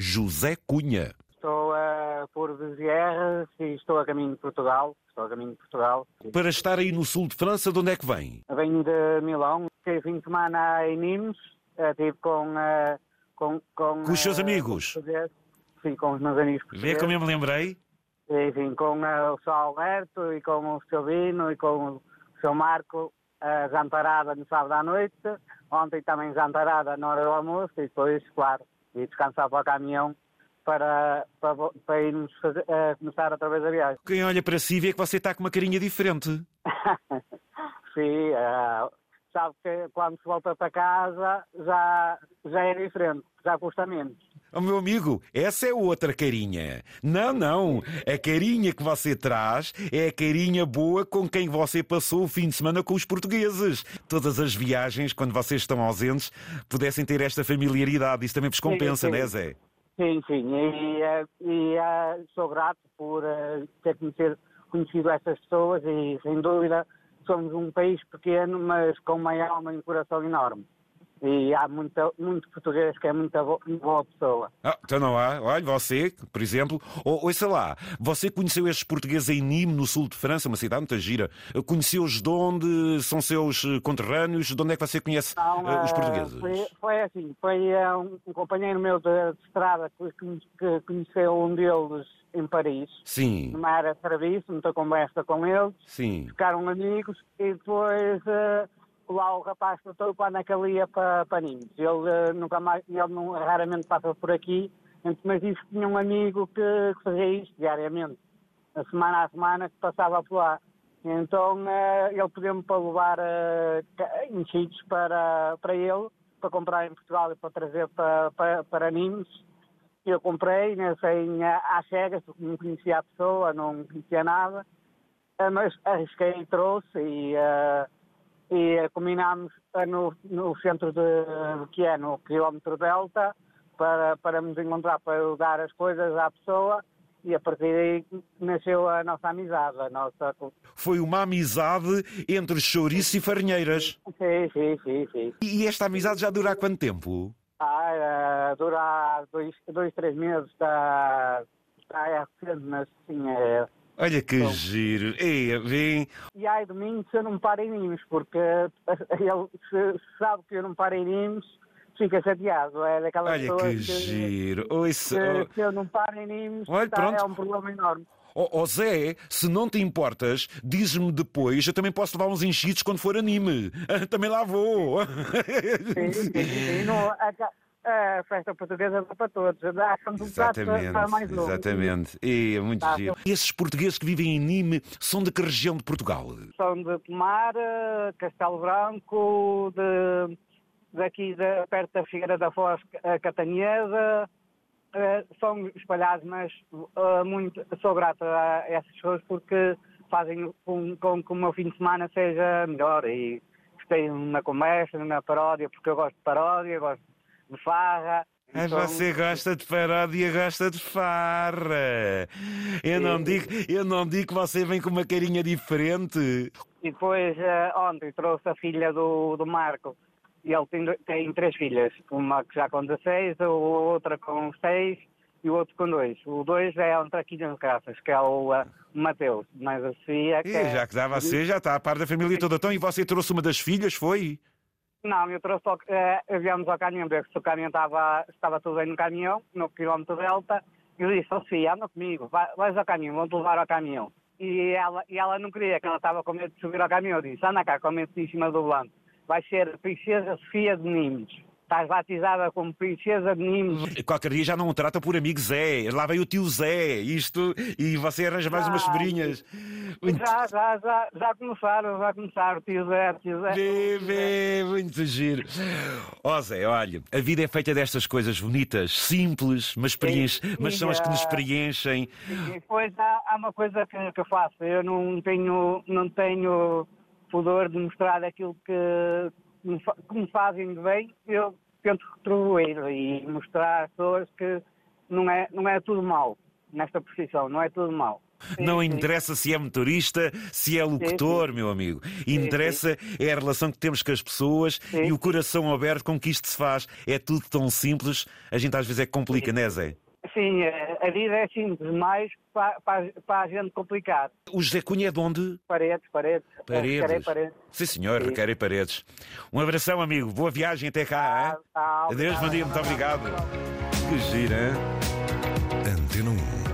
José Cunha. Estou uh, por Bezerra e estou a caminho de Portugal. Estou a caminho de Portugal. Para estar aí no sul de França, de onde é que vem? Venho de Milão. Fiquei fim de semana em Nimes. Estive com, uh, com, com... Com os seus amigos? Sim, com os meus amigos. Vê como eu me lembrei? Sim, com o Sr. Alberto e com o Sr. Vino e com o Sr. Marco, a jantarada no sábado à noite. Ontem também jantarada na hora do almoço e depois, claro, e descansar para o caminhão para, para, para irmos fazer, uh, começar outra vez a viagem. Quem olha para si vê que você está com uma carinha diferente. Sim, uh, sabe que quando se volta para casa já, já é diferente, já custa menos. Oh, meu amigo, essa é outra carinha. Não, não. A carinha que você traz é a carinha boa com quem você passou o fim de semana com os portugueses. Todas as viagens, quando vocês estão ausentes, pudessem ter esta familiaridade. Isso também vos compensa, sim, sim. não é, Zé? Sim, sim. E, eh, e, e eh, sou grato por uh, ter conhecido, conhecido essas pessoas e, sem dúvida, somos um país pequeno, mas com uma alma e um coração enorme. E há muita, muito português que é muito boa pessoa. Ah, então não há. Olha, você, por exemplo, ou, ou sei lá, você conheceu estes portugueses em Nîmes, no sul de França, uma cidade muito gira. Conheceu-os de onde? São seus eh, conterrâneos? De onde é que você conhece não, uh, os portugueses? Foi, foi assim, foi um, um, companheiro meu de, de estrada que, que, conheceu um deles em Paris. Sim. Numa área de serviço, muita conversa com eles. Sim. Ficaram amigos e depois... Uh, lá o rapaz é que ele ia para, para Ninhos. Ele uh, nunca mais, ele não, raramente passa por aqui, mas disse que tinha um amigo que, que fazia isto diariamente, a semana a semana, que passava por lá. Então uh, ele pediu-me para levar uh, enchidos para, para ele, para comprar em Portugal e para trazer para, para, para. Eu comprei, né, sem às cegas, não conhecia a pessoa, não conhecia nada, mas arrisquei e trouxe e e combinámos no, no centro de, que é no quilómetro Delta para, para nos encontrar, para dar as coisas à pessoa e a partir daí nasceu a nossa amizade. A nossa... Foi uma amizade entre chouriço e farinheiras. Sim, sim, sim, sim. E esta amizade já dura há quanto tempo? Ah, dura dois, dois três meses, está, está é recente, mas sim, é, Olha que então, giro. Ei, vem. E ai de mim se eu não paro em Nimes, porque ele se sabe que eu não paro em Nimes, fica chateado. É daquela Olha que, que giro. Que, oh. se eu não paro em Nimes, Olha, tá, pronto. é um problema enorme. Ó oh, oh, Zé, se não te importas, diz-me depois, eu também posso levar uns enchidos quando for anime. Também lá vou. Sim, sim, sim. Não, a festa portuguesa é para todos. Achamos um prato para mais longe. Exatamente. E é muito tá, giro. E esses portugueses que vivem em Nime são de que região de Portugal? São de Tomar, Castelo Branco, de, daqui de, perto da Figueira da Foz, Catanheda. São espalhados, mas muito, sou grato a essas pessoas porque fazem com, com que o meu fim de semana seja melhor e gostei na conversa, na paródia, porque eu gosto de paródia, gosto de farra. Mas então... você gosta de paródia, gosta de farra. Eu não, digo, eu não digo que você vem com uma carinha diferente. E depois, uh, ontem, trouxe a filha do, do Marco. E ele tem, tem três filhas. Uma que já com 16, a outra com 6 e o outro com 2. O 2 é um traquinho de graças, que é o uh, Mateus. Mas a Sofia... Que é... Já que dava a ser, já está a par da família toda. Então, e você trouxe uma das filhas, foi? Não, eu trouxe, uh, viemos ao caminhão ver se o caminhão estava, estava tudo bem no caminhão, no quilómetro delta, e eu disse, Sofia, anda comigo, vai, vais ao caminhão, vamos levar ao caminhão. E ela, e ela não queria, que ela estava com medo de subir ao caminhão, eu disse, anda cá, com medo em cima do volante. Vai ser a Princesa Sofia de Nimes. Estás batizada como princesa de Nimes. Qualquer dia já não o trata por amigo Zé. Lá veio o tio Zé, isto, e você arranja mais umas sobrinhas. Muito... Já, já, já, já começaram, já começaram, tio Zé, tio Zé. Vê, vê, muito giro. Ó oh, Zé, olha, a vida é feita destas coisas bonitas, simples, mas, preenche, mas são as que nos preenchem. E depois há, há uma coisa que, que eu faço, eu não tenho, não tenho pudor de mostrar aquilo que que me fazem bem, eu tento retribuir e mostrar às pessoas que não é, não é tudo mal nesta profissão, não é tudo mal. Não sim. interessa se é motorista, se é locutor, meu amigo. Interessa é a relação que temos com as pessoas e o coração aberto com que isto se faz. É tudo tão simples, a gente às vezes é que complica, né, Zé? Sim, a vida é simples demais para, para, para a gente complicar. O José Cunha é de onde? Paredes, paredes. Paredes. Requerem paredes. Sim, senhor, Sim. requerem paredes. Um abração, amigo. Boa viagem até cá. Ah, hein? tá, Adeus, bom dia, muito obrigado. Que gira, hein? Antena 1.